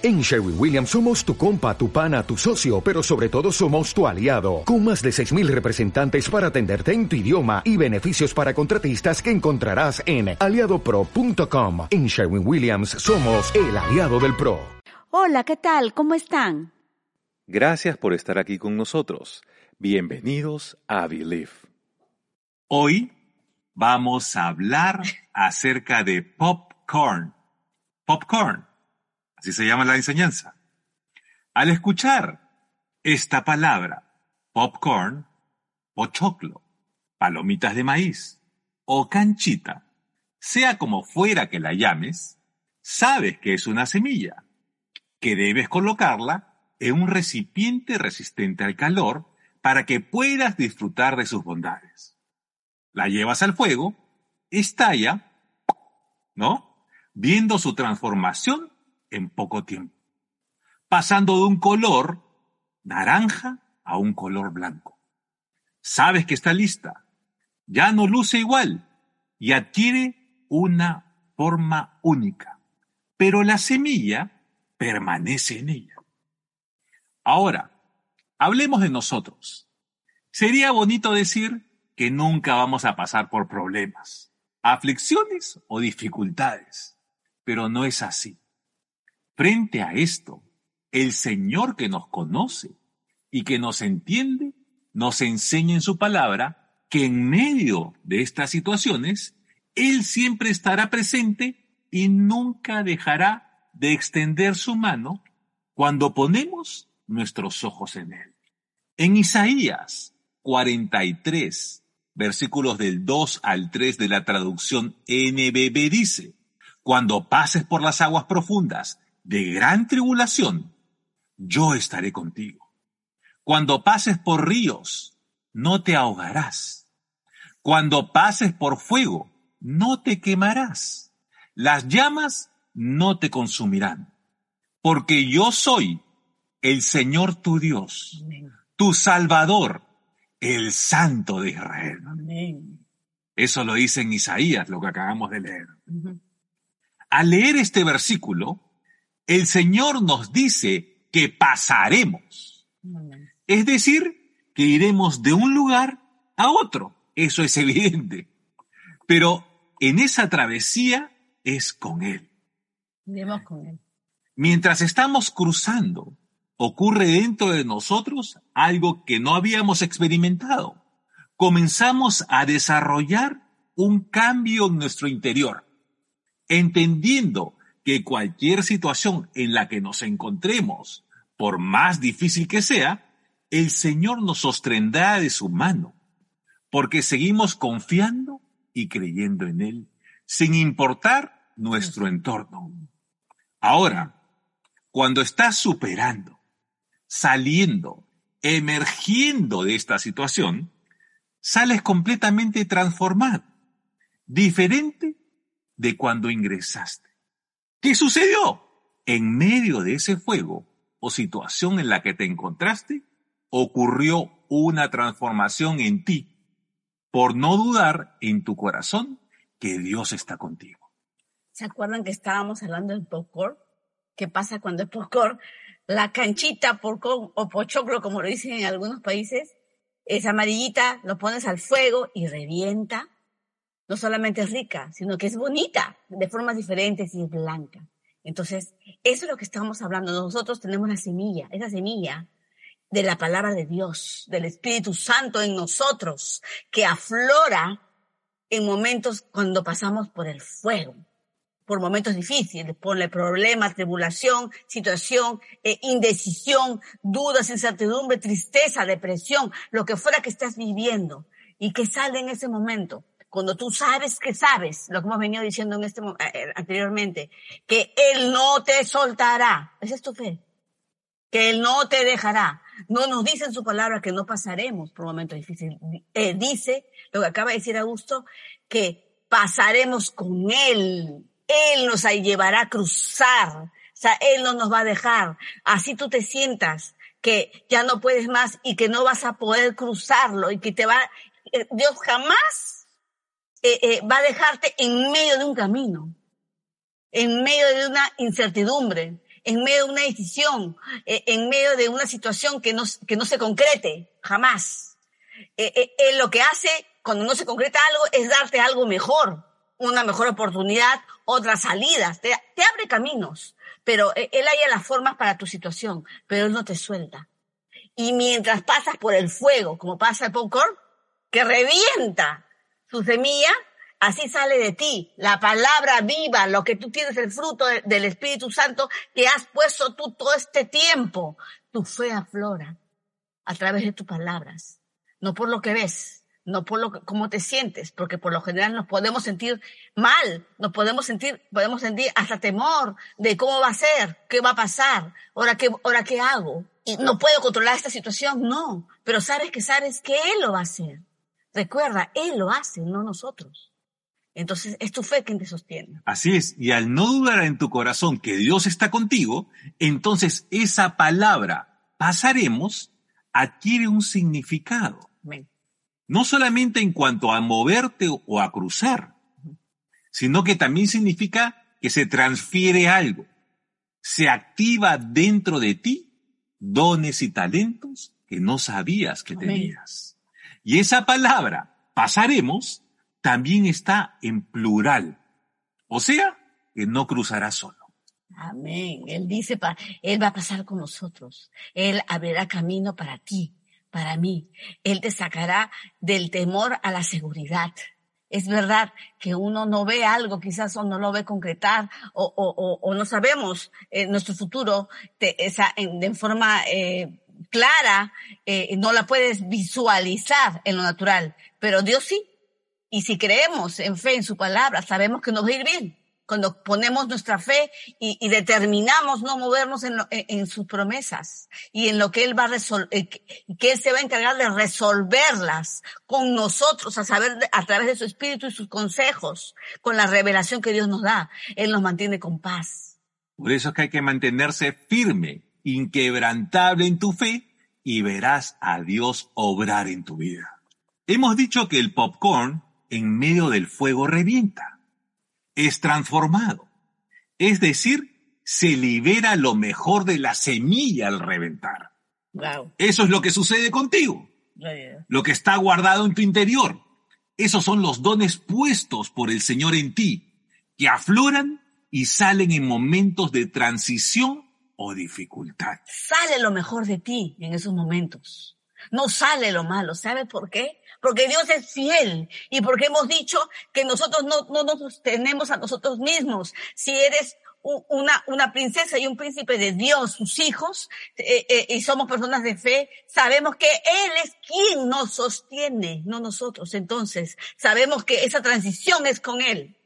En Sherwin Williams somos tu compa, tu pana, tu socio, pero sobre todo somos tu aliado, con más de 6.000 representantes para atenderte en tu idioma y beneficios para contratistas que encontrarás en aliadopro.com. En Sherwin Williams somos el aliado del PRO. Hola, ¿qué tal? ¿Cómo están? Gracias por estar aquí con nosotros. Bienvenidos a Believe. Hoy vamos a hablar acerca de popcorn. Popcorn Así se llama la enseñanza. Al escuchar esta palabra, popcorn, pochoclo, palomitas de maíz o canchita, sea como fuera que la llames, sabes que es una semilla, que debes colocarla en un recipiente resistente al calor para que puedas disfrutar de sus bondades. La llevas al fuego, estalla, ¿no? Viendo su transformación en poco tiempo, pasando de un color naranja a un color blanco. Sabes que está lista, ya no luce igual y adquiere una forma única, pero la semilla permanece en ella. Ahora, hablemos de nosotros. Sería bonito decir que nunca vamos a pasar por problemas, aflicciones o dificultades, pero no es así. Frente a esto, el Señor que nos conoce y que nos entiende, nos enseña en su palabra que en medio de estas situaciones, Él siempre estará presente y nunca dejará de extender su mano cuando ponemos nuestros ojos en Él. En Isaías 43, versículos del 2 al 3 de la traducción NBB dice, Cuando pases por las aguas profundas, de gran tribulación, yo estaré contigo. Cuando pases por ríos, no te ahogarás. Cuando pases por fuego, no te quemarás. Las llamas no te consumirán. Porque yo soy el Señor tu Dios, tu Salvador, el Santo de Israel. Eso lo dice en Isaías, lo que acabamos de leer. Al leer este versículo, el Señor nos dice que pasaremos. Es decir, que iremos de un lugar a otro. Eso es evidente. Pero en esa travesía es con Él. Iremos con Él. Mientras estamos cruzando, ocurre dentro de nosotros algo que no habíamos experimentado. Comenzamos a desarrollar un cambio en nuestro interior, entendiendo que cualquier situación en la que nos encontremos, por más difícil que sea, el Señor nos sostendrá de su mano, porque seguimos confiando y creyendo en Él, sin importar nuestro entorno. Ahora, cuando estás superando, saliendo, emergiendo de esta situación, sales completamente transformado, diferente de cuando ingresaste. ¿Qué sucedió? En medio de ese fuego o situación en la que te encontraste, ocurrió una transformación en ti por no dudar en tu corazón que Dios está contigo. ¿Se acuerdan que estábamos hablando del popcorn? ¿Qué pasa cuando el popcorn, la canchita popcorn o pochoclo, como lo dicen en algunos países, es amarillita, lo pones al fuego y revienta? No solamente es rica, sino que es bonita de formas diferentes y es blanca. Entonces, eso es lo que estamos hablando. Nosotros tenemos la semilla, esa semilla de la palabra de Dios, del Espíritu Santo en nosotros, que aflora en momentos cuando pasamos por el fuego, por momentos difíciles, por el problema, tribulación, situación, eh, indecisión, dudas, incertidumbre, tristeza, depresión, lo que fuera que estás viviendo y que sale en ese momento cuando tú sabes que sabes, lo que hemos venido diciendo en este, eh, eh, anteriormente, que Él no te soltará. Esa es tu fe. Que Él no te dejará. No nos dice en su palabra que no pasaremos por momentos difíciles. Él dice, lo que acaba de decir Augusto, que pasaremos con Él. Él nos llevará a cruzar. O sea, Él no nos va a dejar. Así tú te sientas que ya no puedes más y que no vas a poder cruzarlo y que te va, eh, Dios jamás eh, eh, va a dejarte en medio de un camino, en medio de una incertidumbre, en medio de una decisión, eh, en medio de una situación que no, que no se concrete, jamás. Eh, eh, él lo que hace cuando no se concreta algo es darte algo mejor, una mejor oportunidad, otras salidas, te, te abre caminos, pero él haya las formas para tu situación, pero él no te suelta. Y mientras pasas por el fuego, como pasa el popcorn, que revienta su semilla, así sale de ti la palabra viva, lo que tú tienes, el fruto de, del Espíritu Santo que has puesto tú todo este tiempo. Tu fe aflora a través de tus palabras, no por lo que ves, no por lo que, cómo te sientes, porque por lo general nos podemos sentir mal, nos podemos sentir, podemos sentir hasta temor de cómo va a ser, qué va a pasar, ahora qué, ahora qué hago. Y no puedo controlar esta situación, no, pero sabes que sabes que Él lo va a hacer. Recuerda, Él lo hace, no nosotros. Entonces es tu fe quien te sostiene. Así es, y al no dudar en tu corazón que Dios está contigo, entonces esa palabra pasaremos adquiere un significado. Amén. No solamente en cuanto a moverte o a cruzar, sino que también significa que se transfiere algo, se activa dentro de ti dones y talentos que no sabías que Amén. tenías. Y esa palabra, pasaremos, también está en plural. O sea, que no cruzarás solo. Amén. Él dice, Él va a pasar con nosotros. Él abrirá camino para ti, para mí. Él te sacará del temor a la seguridad. Es verdad que uno no ve algo, quizás o no lo ve concretar, o, no sabemos eh, nuestro futuro te- esa, en, de forma eh, clara, eh, no la puedes visualizar en lo natural, pero Dios sí. Y si creemos en fe en su palabra, sabemos que nos va ir bien. Cuando ponemos nuestra fe y, determinamos no movernos en, sus promesas y en lo que Él va a resolver, que Él se va a encargar de resolverlas con nosotros, a saber, a través de su espíritu y sus consejos, con la revelación que Dios nos da. Él nos mantiene con paz. Por eso es que hay que mantenerse firme, inquebrantable en tu fe y verás a Dios obrar en tu vida. Hemos dicho que el popcorn en medio del fuego revienta, es transformado, es decir, se libera lo mejor de la semilla al reventar. Wow. Eso es lo que sucede contigo, lo que está guardado en tu interior. Esos son los dones puestos por el Señor en ti, que afloran y salen en momentos de transición o. Sale lo mejor de ti en esos momentos. No sale lo malo. ¿Sabes por qué? Porque Dios es fiel y porque hemos dicho que nosotros no, no nos sostenemos a nosotros mismos. Si eres una princesa y un príncipe de Dios, sus hijos, eh, eh, y somos personas de fe, sabemos que Él es quien nos sostiene, no nosotros. Entonces, sabemos que esa transición es con Él.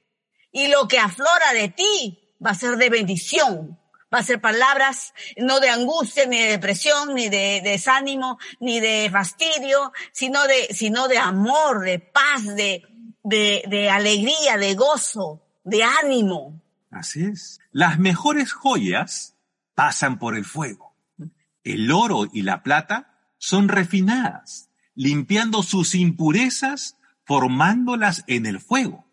Y lo que aflora de ti va a ser de bendición. Va a ser palabras no de angustia, ni de depresión, ni de, desánimo, ni de fastidio, sino de, sino de amor, de paz, de, de, de alegría, de gozo, de ánimo. Así es. Las mejores joyas pasan por el fuego. El oro y la plata son refinadas, limpiando sus impurezas, formándolas en el fuego.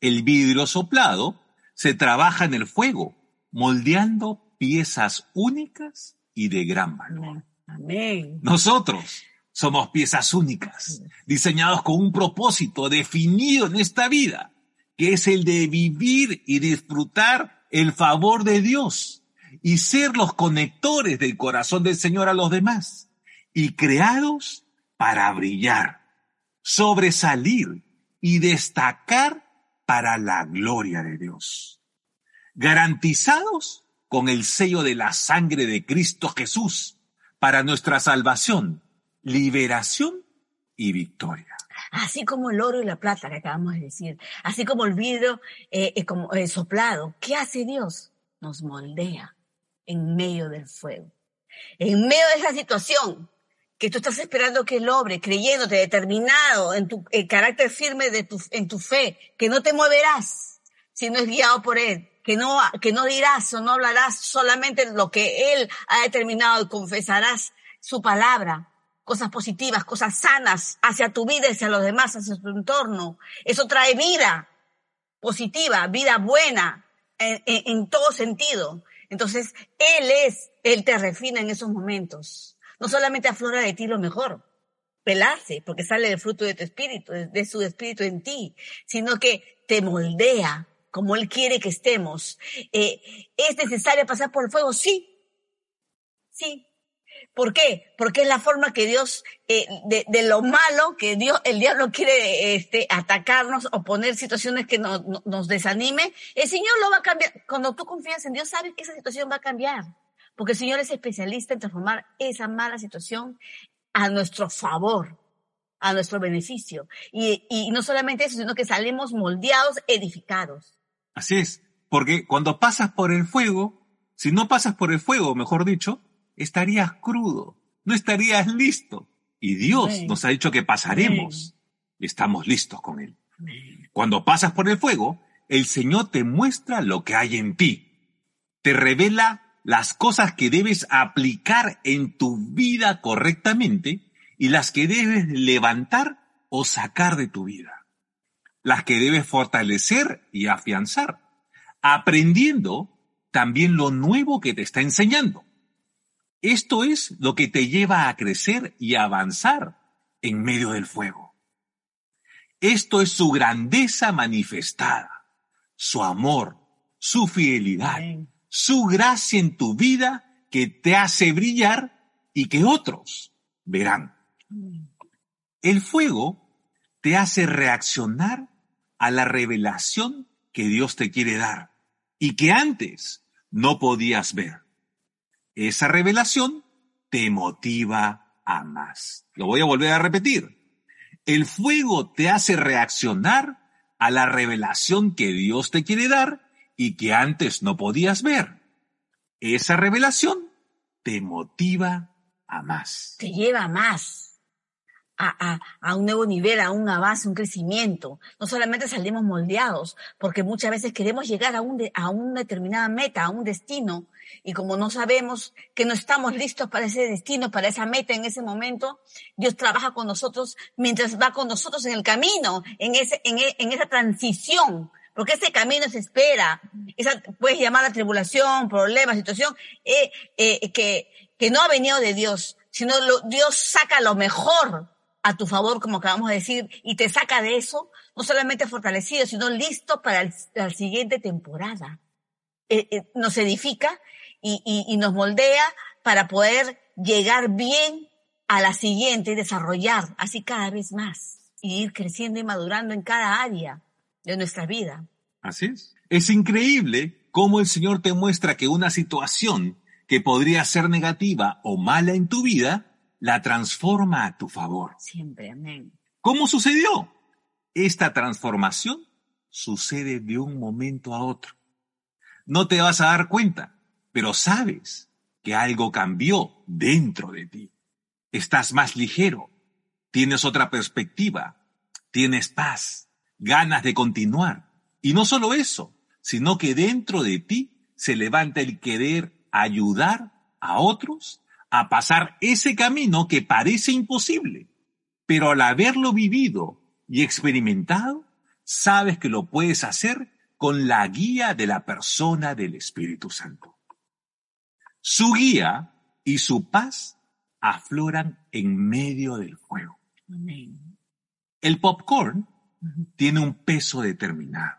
El vidrio soplado se trabaja en el fuego, moldeando piezas únicas y de gran valor. Amén. Nosotros somos piezas únicas, diseñados con un propósito definido en esta vida, que es el de vivir y disfrutar el favor de Dios y ser los conectores del corazón del Señor a los demás y creados para brillar, sobresalir y destacar para la gloria de Dios. Garantizados con el sello de la sangre de Cristo Jesús para nuestra salvación, liberación y victoria. Así como el oro y la plata que acabamos de decir, así como el vidrio eh, eh, como, eh, soplado, ¿qué hace Dios? Nos moldea en medio del fuego. En medio de esa situación que tú estás esperando que Él obre, creyéndote, determinado en tu el carácter firme de tu, en tu fe, que no te moverás si no es guiado por Él, que no, que no dirás o no hablarás solamente lo que Él ha determinado y confesarás su palabra, cosas positivas, cosas sanas hacia tu vida y hacia los demás, hacia tu entorno. Eso trae vida positiva, vida buena en, en- todo sentido. Entonces, Él es, Él te refina en esos momentos. No solamente aflora de ti lo mejor, pelarse, porque sale del fruto de tu espíritu, de su espíritu en ti, sino que te moldea como Él quiere que estemos. Eh, ¿Es necesario pasar por el fuego? Sí. Sí. ¿Por qué? Porque es la forma que Dios, eh, de, de, lo malo que Dios, el diablo quiere este, atacarnos o poner situaciones que nos, nos desanime, el Señor lo va a cambiar. Cuando tú confías en Dios, sabes que esa situación va a cambiar. Porque el Señor es especialista en transformar esa mala situación a nuestro favor, a nuestro beneficio. Y, y no solamente eso, sino que salimos moldeados, edificados. Así es, porque cuando pasas por el fuego, si no pasas por el fuego, mejor dicho, estarías crudo, no estarías listo. Y Dios Amén. nos ha dicho que pasaremos. Amén. Estamos listos con Él. Amén. Cuando pasas por el fuego, el Señor te muestra lo que hay en ti. Te revela las cosas que debes aplicar en tu vida correctamente y las que debes levantar o sacar de tu vida. Las que debes fortalecer y afianzar, aprendiendo también lo nuevo que te está enseñando. Esto es lo que te lleva a crecer y a avanzar en medio del fuego. Esto es su grandeza manifestada, su amor, su fidelidad, Amén. su gracia en tu vida que te hace brillar y que otros verán. El fuego te hace reaccionar a la revelación que Dios te quiere dar y que antes no podías ver. Esa revelación te motiva a más. Lo voy a volver a repetir. El fuego te hace reaccionar a la revelación que Dios te quiere dar y que antes no podías ver. Esa revelación te motiva a más. Te lleva a más. A, a, a, un nuevo nivel, a un avance, un crecimiento. No solamente salimos moldeados, porque muchas veces queremos llegar a, un a una determinada meta, a un destino, y como no sabemos que no estamos listos para ese destino, para esa meta en ese momento, Dios trabaja con nosotros mientras va con nosotros en el camino, en, ese, en, en esa transición. Porque ese camino se espera, esa puedes llamar la tribulación, problema, situación, eh, eh, que, que no ha venido de Dios, sino lo, Dios saca lo mejor a tu favor, como acabamos de decir, y te saca de eso, no solamente fortalecido, sino listo para la siguiente temporada. Eh, eh, nos edifica y, y, y, nos moldea para poder llegar bien a la siguiente y desarrollar así cada vez más y ir creciendo y madurando en cada área de nuestra vida. Así es. Es increíble cómo el Señor te muestra que una situación que podría ser negativa o mala en tu vida, la transforma a tu favor. Siempre, amén. ¿Cómo sucedió? Esta transformación sucede de un momento a otro. No te vas a dar cuenta, pero sabes que algo cambió dentro de ti. Estás más ligero, tienes otra perspectiva, tienes paz, ganas de continuar. Y no solo eso, sino que dentro de ti se levanta el querer ayudar a otros a pasar ese camino que parece imposible, pero al haberlo vivido y experimentado, sabes que lo puedes hacer con la guía de la persona del Espíritu Santo. Su guía y su paz afloran en medio del fuego. El popcorn tiene un peso determinado,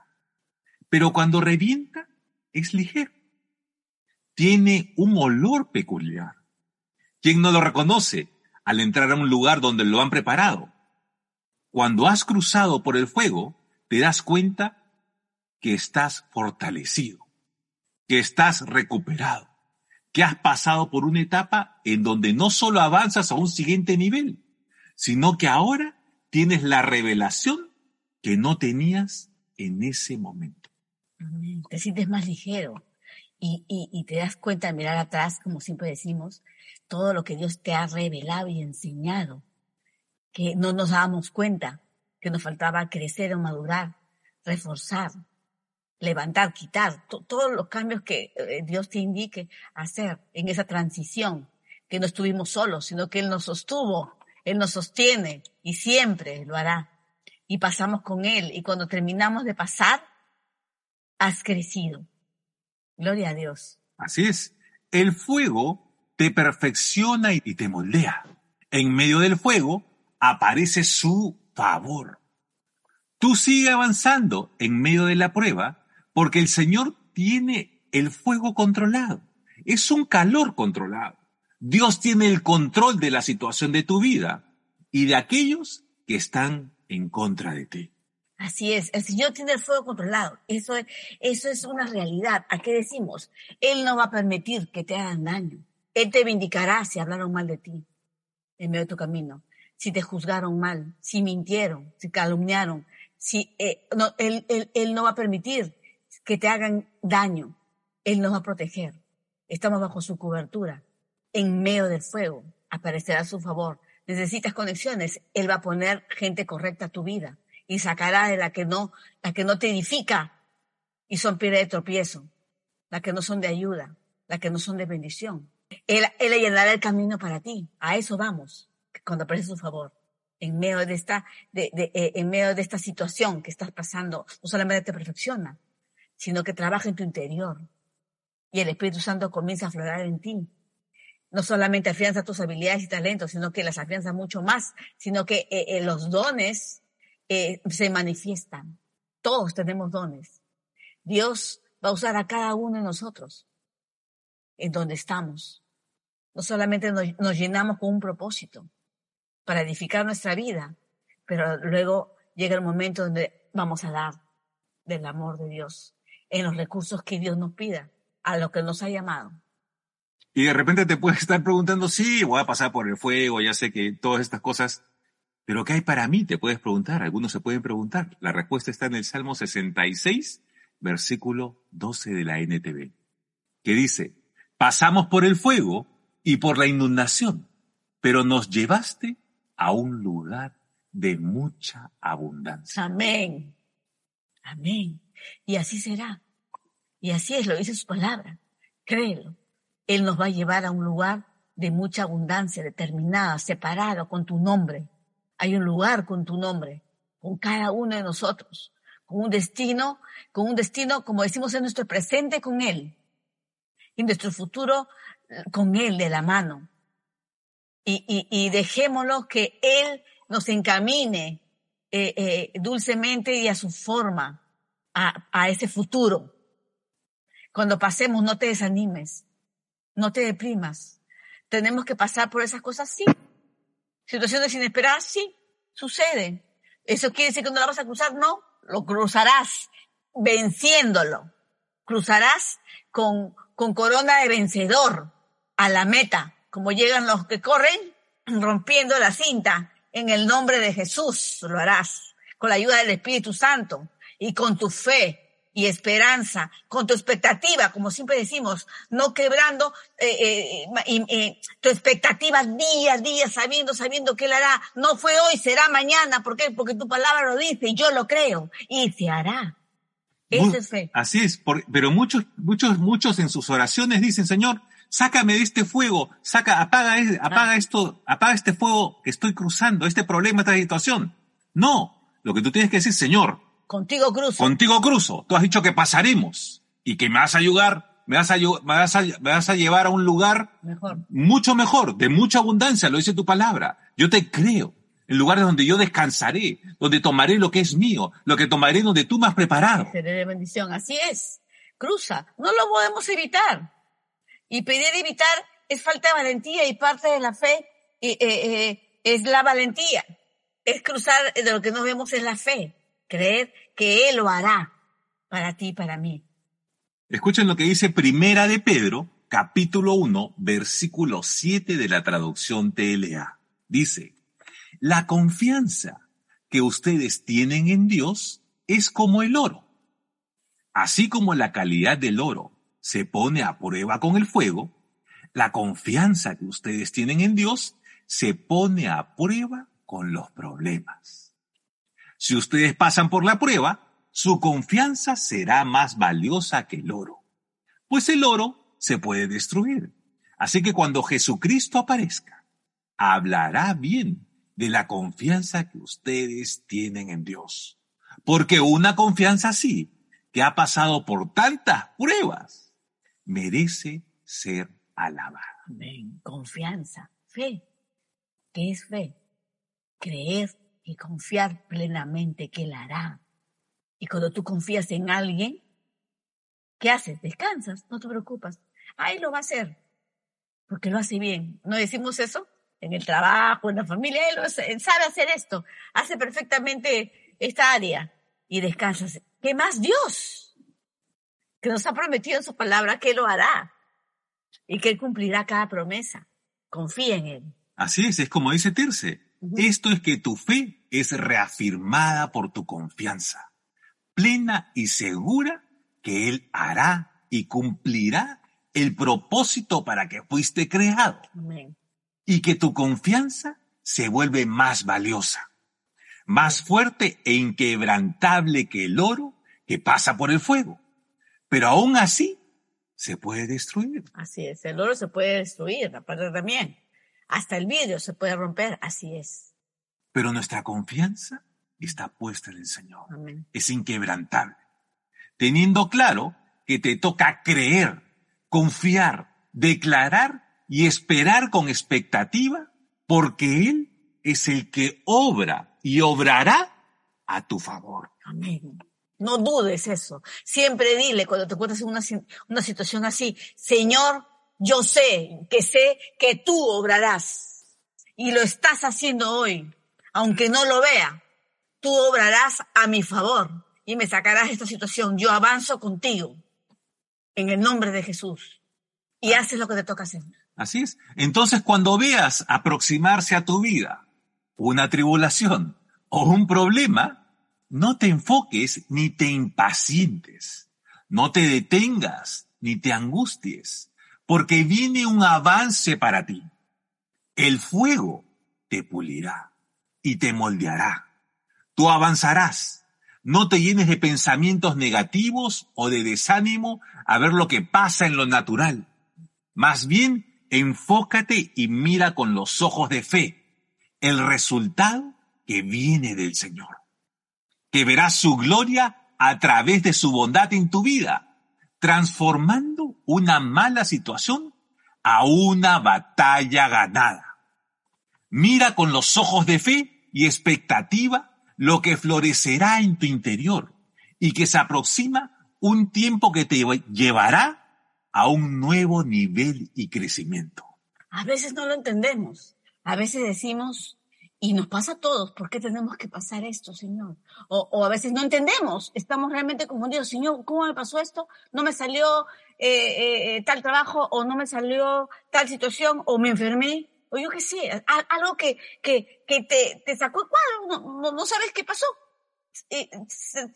pero cuando revienta es ligero. Tiene un olor peculiar ¿Quién no lo reconoce al entrar a un lugar donde lo han preparado? Cuando has cruzado por el fuego, te das cuenta que estás fortalecido, que estás recuperado, que has pasado por una etapa en donde no solo avanzas a un siguiente nivel, sino que ahora tienes la revelación que no tenías en ese momento. Te sientes más ligero y te das cuenta al mirar atrás, como siempre decimos, todo lo que Dios te ha revelado y enseñado, que no nos dábamos cuenta, que nos faltaba crecer o madurar, reforzar, levantar, quitar, to todos los cambios que eh, Dios te indique hacer en esa transición, que no estuvimos solos, sino que Él nos sostuvo, Él nos sostiene y siempre lo hará. Y pasamos con Él y cuando terminamos de pasar, has crecido. Gloria a Dios. Así es. El fuego te perfecciona y te moldea. En medio del fuego aparece su favor. Tú sigue avanzando en medio de la prueba porque el Señor tiene el fuego controlado. Es un calor controlado. Dios tiene el control de la situación de tu vida y de aquellos que están en contra de ti. Así es, el Señor tiene el fuego controlado. Eso es, eso es una realidad. ¿A qué decimos? Él no va a permitir que te hagan daño. Él te vindicará si hablaron mal de ti en medio de tu camino, si te juzgaron mal, si mintieron, si calumniaron, si eh, no, él, él, él no va a permitir que te hagan daño. Él nos va a proteger. Estamos bajo su cobertura. En medio del fuego aparecerá a su favor. Necesitas conexiones. Él va a poner gente correcta a tu vida y sacará de la que no, la que no te edifica y son piedra de tropiezo, la que no son de ayuda, la que no son de bendición. Él, él llenará el camino para ti. A eso vamos, cuando aparece su favor. En medio de esta, de, de, eh, en medio de esta situación que estás pasando, no solamente te perfecciona, sino que trabaja en tu interior. Y el Espíritu Santo comienza a aflorar en ti. No solamente afianza tus habilidades y talentos, sino que las afianza mucho más, sino que eh, eh, los dones se manifiestan. Todos tenemos dones. Dios va a usar a cada uno de nosotros en donde estamos. No solamente nos, llenamos con un propósito para edificar nuestra vida, pero luego llega el momento donde vamos a dar del amor de Dios en los recursos que Dios nos pida, a lo que nos ha llamado. Y de repente te puedes estar preguntando, sí, voy a pasar por el fuego, ya sé que todas estas cosas pero ¿qué hay para mí? Te puedes preguntar, algunos se pueden preguntar. La respuesta está en el Salmo 66, versículo 12 de la NTV, que dice, pasamos por el fuego y por la inundación, pero nos llevaste a un lugar de mucha abundancia. Amén. Amén. Y así será. Y así es, lo dice su palabra. Créelo. Él nos va a llevar a un lugar de mucha abundancia, determinada, separado con tu nombre hay un lugar con tu nombre, con cada uno de nosotros, con un destino, con un destino, como decimos en nuestro presente, con Él, y nuestro futuro con Él de la mano. Y, y, y dejémoslo que Él nos encamine eh, eh, dulcemente y a su forma a, a ese futuro. Cuando pasemos, no te desanimes, no te deprimas. Tenemos que pasar por esas cosas, sí, Situaciones inesperadas, sí, suceden. ¿Eso quiere decir que no la vas a cruzar? No, lo cruzarás venciéndolo. Cruzarás con, con corona de vencedor a la meta, como llegan los que corren rompiendo la cinta. En el nombre de Jesús lo harás, con la ayuda del Espíritu Santo y con tu fe y esperanza, con tu expectativa, como siempre decimos, no quebrando eh, eh, eh, tu expectativa día a día, sabiendo, sabiendo que Él hará. No fue hoy, será mañana. ¿Por qué? Porque tu palabra lo dice y yo lo creo. Y se hará. Esa es fe. Así es, pero muchos, muchos, muchos en sus oraciones dicen, Señor, sácame de este fuego, saca, apaga, apaga esto, apaga este fuego que estoy cruzando, este problema, esta situación. No, lo que tú tienes que decir, Señor, Contigo cruzo. Contigo cruzo. Tú has dicho que pasaremos y que me vas a ayudar, me vas a, me vas a, me vas a llevar a un lugar mejor. mucho mejor, de mucha abundancia, lo dice tu palabra. Yo te creo. En lugares donde yo descansaré, donde tomaré lo que es mío, lo que tomaré donde tú me has preparado. Seré bendición. Así es. Cruza. No lo podemos evitar. Y pedir evitar es falta de valentía y parte de la fe eh, eh, es la valentía. Es cruzar de lo que no vemos es la fe creer que Él lo hará para ti y para mí. Escuchen lo que dice Primera de Pedro, capítulo 1, versículo 7 de la traducción TLA. Dice, la confianza que ustedes tienen en Dios es como el oro. Así como la calidad del oro se pone a prueba con el fuego, la confianza que ustedes tienen en Dios se pone a prueba con los problemas. Si ustedes pasan por la prueba, su confianza será más valiosa que el oro, pues el oro se puede destruir. Así que cuando Jesucristo aparezca, hablará bien de la confianza que ustedes tienen en Dios. Porque una confianza así, que ha pasado por tantas pruebas, merece ser alabado. Amén. Confianza, fe. ¿Qué es fe? Creer y confiar plenamente que Él hará. Y cuando tú confías en alguien, ¿qué haces? Descansas, no te preocupas. Ahí lo va a hacer, porque lo hace bien. ¿No decimos eso? En el trabajo, en la familia, él, él sabe hacer esto, hace perfectamente esta área y descansas. ¿Qué más Dios? Que nos ha prometido en su palabra que Él lo hará y que Él cumplirá cada promesa. Confía en Él. Así es, es como dice Tirce. Esto es que tu fe es reafirmada por tu confianza, plena y segura que Él hará y cumplirá el propósito para que fuiste creado Amén. y que tu confianza se vuelve más valiosa, más fuerte e inquebrantable que el oro que pasa por el fuego. Pero aún así se puede destruir. Así es. El oro se puede destruir, aparte también. Hasta el vidrio se puede romper. Así es. Pero nuestra confianza está puesta en el Señor. Amén. Es inquebrantable. Teniendo claro que te toca creer, confiar, declarar y esperar con expectativa porque Él es el que obra y obrará a tu favor. Amén. No dudes eso. Siempre dile cuando te encuentres en una, una situación así, Señor, yo sé que sé que tú obrarás. Y lo estás haciendo hoy. Aunque no lo vea, tú obrarás a mi favor y me sacarás de esta situación. Yo avanzo contigo en el nombre de Jesús. Y haces lo que te toca hacer. Así es. Entonces, cuando veas aproximarse a tu vida una tribulación o un problema, no te enfoques ni te impacientes. No te detengas ni te angusties, porque viene un avance para ti. El fuego te pulirá y te moldeará. Tú avanzarás. No te llenes de pensamientos negativos o de desánimo a ver lo que pasa en lo natural. Más bien, enfócate y mira con los ojos de fe el resultado que viene del Señor. Que verás su gloria a través de su bondad en tu vida, transformando una mala situación a una batalla ganada. Mira con los ojos de fe y expectativa lo que florecerá en tu interior y que se aproxima un tiempo que te llevará a un nuevo nivel y crecimiento. A veces no lo entendemos. A veces decimos, y nos pasa a todos, ¿por qué tenemos que pasar esto, Señor? O, a veces no entendemos, estamos realmente confundidos. Señor, ¿cómo me pasó esto? No me salió eh, eh, eh, tal trabajo, o no me salió tal situación, o me enfermé, o yo qué sé, algo que, que, que te, te sacó el cuadro, no, sabes qué pasó. Eh, se,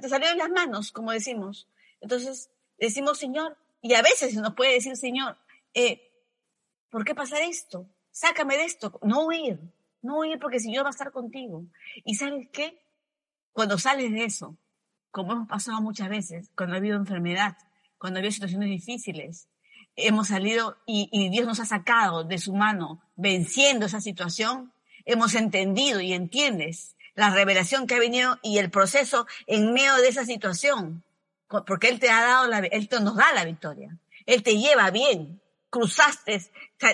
te salió de las manos, como decimos. Entonces, decimos, Señor, y a veces nos puede decir, Señor, eh, ¿por qué pasar esto? Sácame de esto. No huir, no huir porque el Señor va a estar contigo. ¿Y sabes qué? Cuando sales de eso, como hemos pasado muchas veces, cuando ha habido enfermedad, cuando ha habido situaciones difíciles, hemos salido y, Dios nos ha sacado de su mano venciendo esa situación, hemos entendido y entiendes la revelación que ha venido y el proceso en medio de esa situación, porque Él te ha dado la, Él nos da la victoria, Él te lleva bien, cruzaste,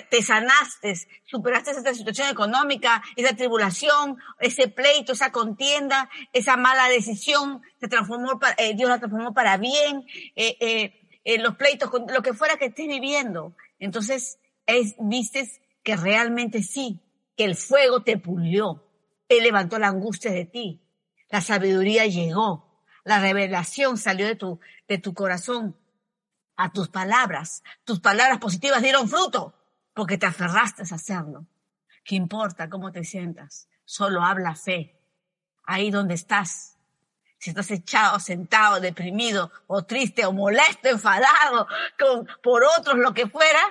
te sanaste, superaste esa situación económica, esa tribulación, ese pleito, esa contienda, esa mala decisión, se transformó, eh, Dios la transformó para bien, eh, eh, eh, los pleitos, lo que fuera que estés viviendo. Entonces, es, vistes que realmente sí, que el fuego te pulió, Él levantó la angustia de ti, la sabiduría llegó, la revelación salió de tu, de tu corazón a tus palabras. Tus palabras positivas dieron fruto porque te aferraste a hacerlo. ¿Qué importa cómo te sientas? Solo habla fe. Ahí donde estás. Si estás echado, sentado, deprimido, o triste, o molesto, enfadado, con, por otros, lo que fuera,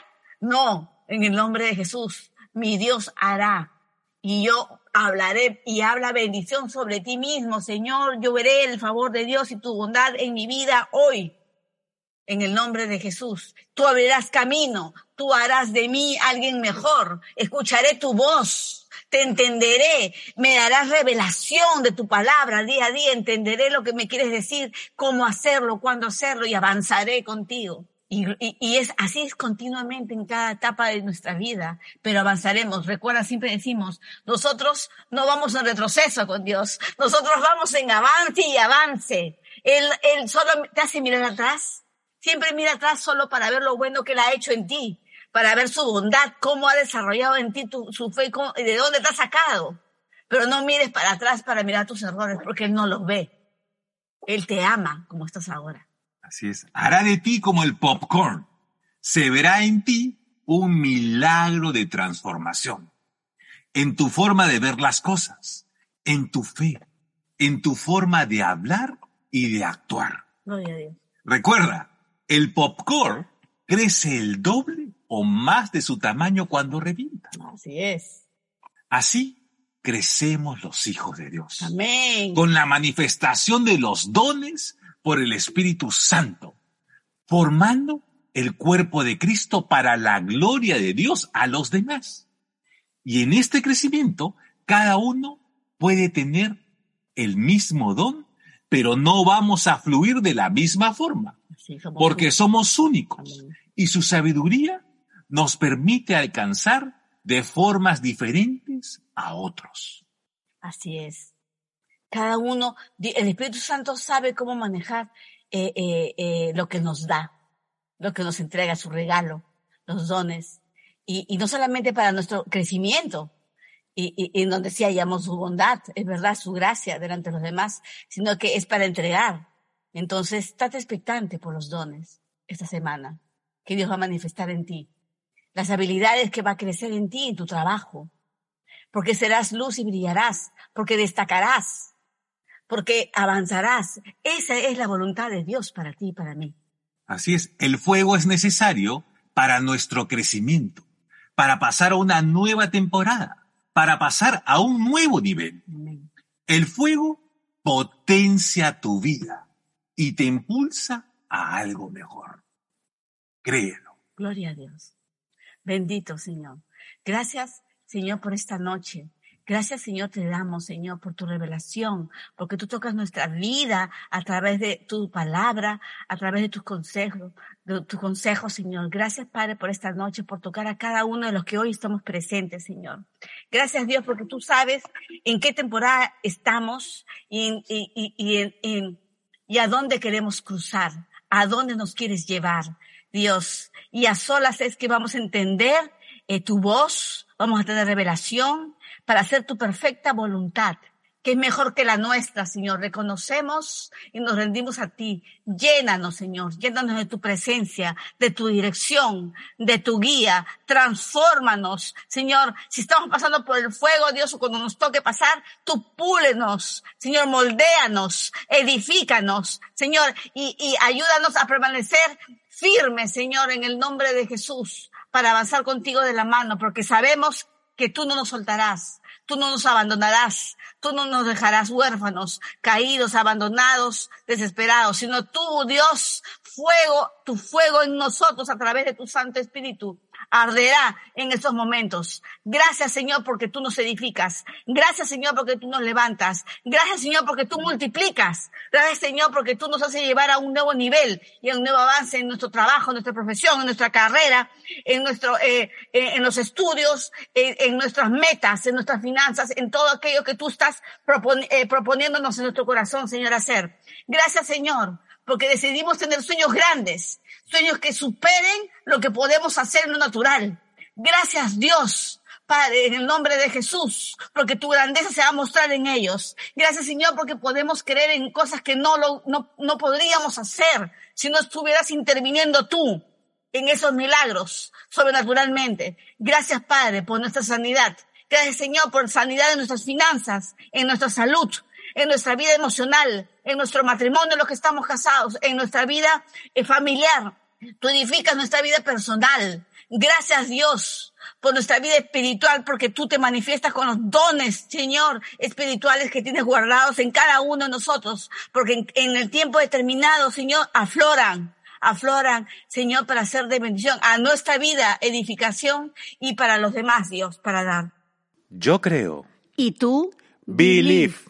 no, en el nombre de Jesús, mi Dios hará. Y yo hablaré y habla bendición sobre ti mismo, Señor. Yo veré el favor de Dios y tu bondad en mi vida hoy en el nombre de Jesús. Tú abrirás camino, tú harás de mí alguien mejor, escucharé tu voz, te entenderé, me darás revelación de tu palabra día a día, entenderé lo que me quieres decir, cómo hacerlo, cuándo hacerlo y avanzaré contigo Y, y, y, es así es continuamente en cada etapa de nuestra vida, pero avanzaremos. Recuerda, siempre decimos, nosotros no vamos en retroceso con Dios, nosotros vamos en avance y avance. Él, él solo te hace mirar atrás, siempre mira atrás solo para ver lo bueno que Él ha hecho en ti, para ver su bondad, cómo ha desarrollado en ti tu, su fe y de dónde te ha sacado. Pero no mires para atrás para mirar tus errores, porque Él no los ve. Él te ama como estás ahora. Así es. Hará de ti como el popcorn. Se verá en ti un milagro de transformación. En tu forma de ver las cosas, en tu fe, en tu forma de hablar y de actuar. Gloria a Dios. Recuerda, el popcorn crece el doble o más de su tamaño cuando revienta. Así es. Así crecemos los hijos de Dios. Amén. Con la manifestación de los dones por el Espíritu Santo, formando el cuerpo de Cristo para la gloria de Dios a los demás. Y en este crecimiento, cada uno puede tener el mismo don, pero no vamos a fluir de la misma forma, porque somos únicos. Y su sabiduría nos permite alcanzar de formas diferentes a otros. Así es. Cada uno, el Espíritu Santo sabe cómo manejar eh, eh, eh, lo que nos da, lo que nos entrega, su regalo, los dones. Y, y no solamente para nuestro crecimiento, y, y- en donde sí hallamos su bondad, es verdad, su gracia delante de los demás, sino que es para entregar. Entonces, estate expectante por los dones esta semana, que Dios va a manifestar en ti. Las habilidades que va a crecer en ti, en tu trabajo, porque serás luz y brillarás, porque destacarás, porque avanzarás. Esa es la voluntad de Dios para ti y para mí. Así es, el fuego es necesario para nuestro crecimiento, para pasar a una nueva temporada, para pasar a un nuevo nivel. El fuego potencia tu vida y te impulsa a algo mejor. Créelo. Gloria a Dios. Bendito Señor. Gracias, Señor, por esta noche. Gracias, Señor, te damos, Señor, por tu revelación, porque tú tocas nuestra vida a través de tu palabra, a través de tus consejos, de tus consejos, Señor. Gracias, Padre, por esta noche, por tocar a cada uno de los que hoy estamos presentes, Señor. Gracias, Dios, porque tú sabes en qué temporada estamos y, y, y, y en- en- y a dónde queremos cruzar, a dónde nos quieres llevar, Dios. Y a solas es que vamos a entender eh, tu voz, vamos a tener revelación para hacer tu perfecta voluntad, que es mejor que la nuestra, Señor. Reconocemos y nos rendimos a ti. Llénanos, Señor, llénanos de tu presencia, de tu dirección, de tu guía. Transfórmanos, Señor. Si estamos pasando por el fuego, Dios, o cuando nos toque pasar, tú púlenos, Señor, moldéanos, edifícanos, Señor, y, y ayúdanos a permanecer firmes, Señor, en el nombre de Jesús, para avanzar contigo de la mano, porque sabemos que tú no nos soltarás, tú no nos abandonarás, tú no nos dejarás huérfanos, caídos, abandonados, desesperados, sino tú, Dios, fuego, tu fuego en nosotros a través de tu Santo Espíritu arderá en estos momentos. Gracias, Señor, porque tú nos edificas. Gracias, Señor, porque tú nos levantas. Gracias, Señor, porque tú multiplicas. Gracias, Señor, porque tú nos haces llevar a un nuevo nivel y a un nuevo avance en nuestro trabajo, en nuestra profesión, en nuestra carrera, en nuestro, eh, eh, en los estudios, en, nuestras metas, en nuestras finanzas, en todo aquello que tú estás propon- eh, proponiéndonos en nuestro corazón, Señor, hacer. Gracias, Señor, porque decidimos tener sueños grandes, sueños que superen lo que podemos hacer lo natural. Gracias, Dios. Padre, en el nombre de Jesús, porque tu grandeza se va a mostrar en ellos. Gracias, Señor, porque podemos creer en cosas que no, lo, no, no podríamos hacer si no estuvieras interviniendo tú en esos milagros sobrenaturalmente. Gracias, Padre, por nuestra sanidad. Gracias, Señor, por sanidad en nuestras finanzas, en nuestra salud, en nuestra vida emocional, en nuestro matrimonio, los que estamos casados, en nuestra vida eh, familiar. Tú edificas nuestra vida personal. Gracias, Dios, por nuestra vida espiritual, porque tú te manifiestas con los dones, Señor, espirituales que tienes guardados en cada uno de nosotros, porque en, en el tiempo determinado, Señor, afloran, afloran, Señor, para ser de bendición a nuestra vida, edificación y para los demás, Dios, para dar. Yo creo. ¿Y tú? Believe.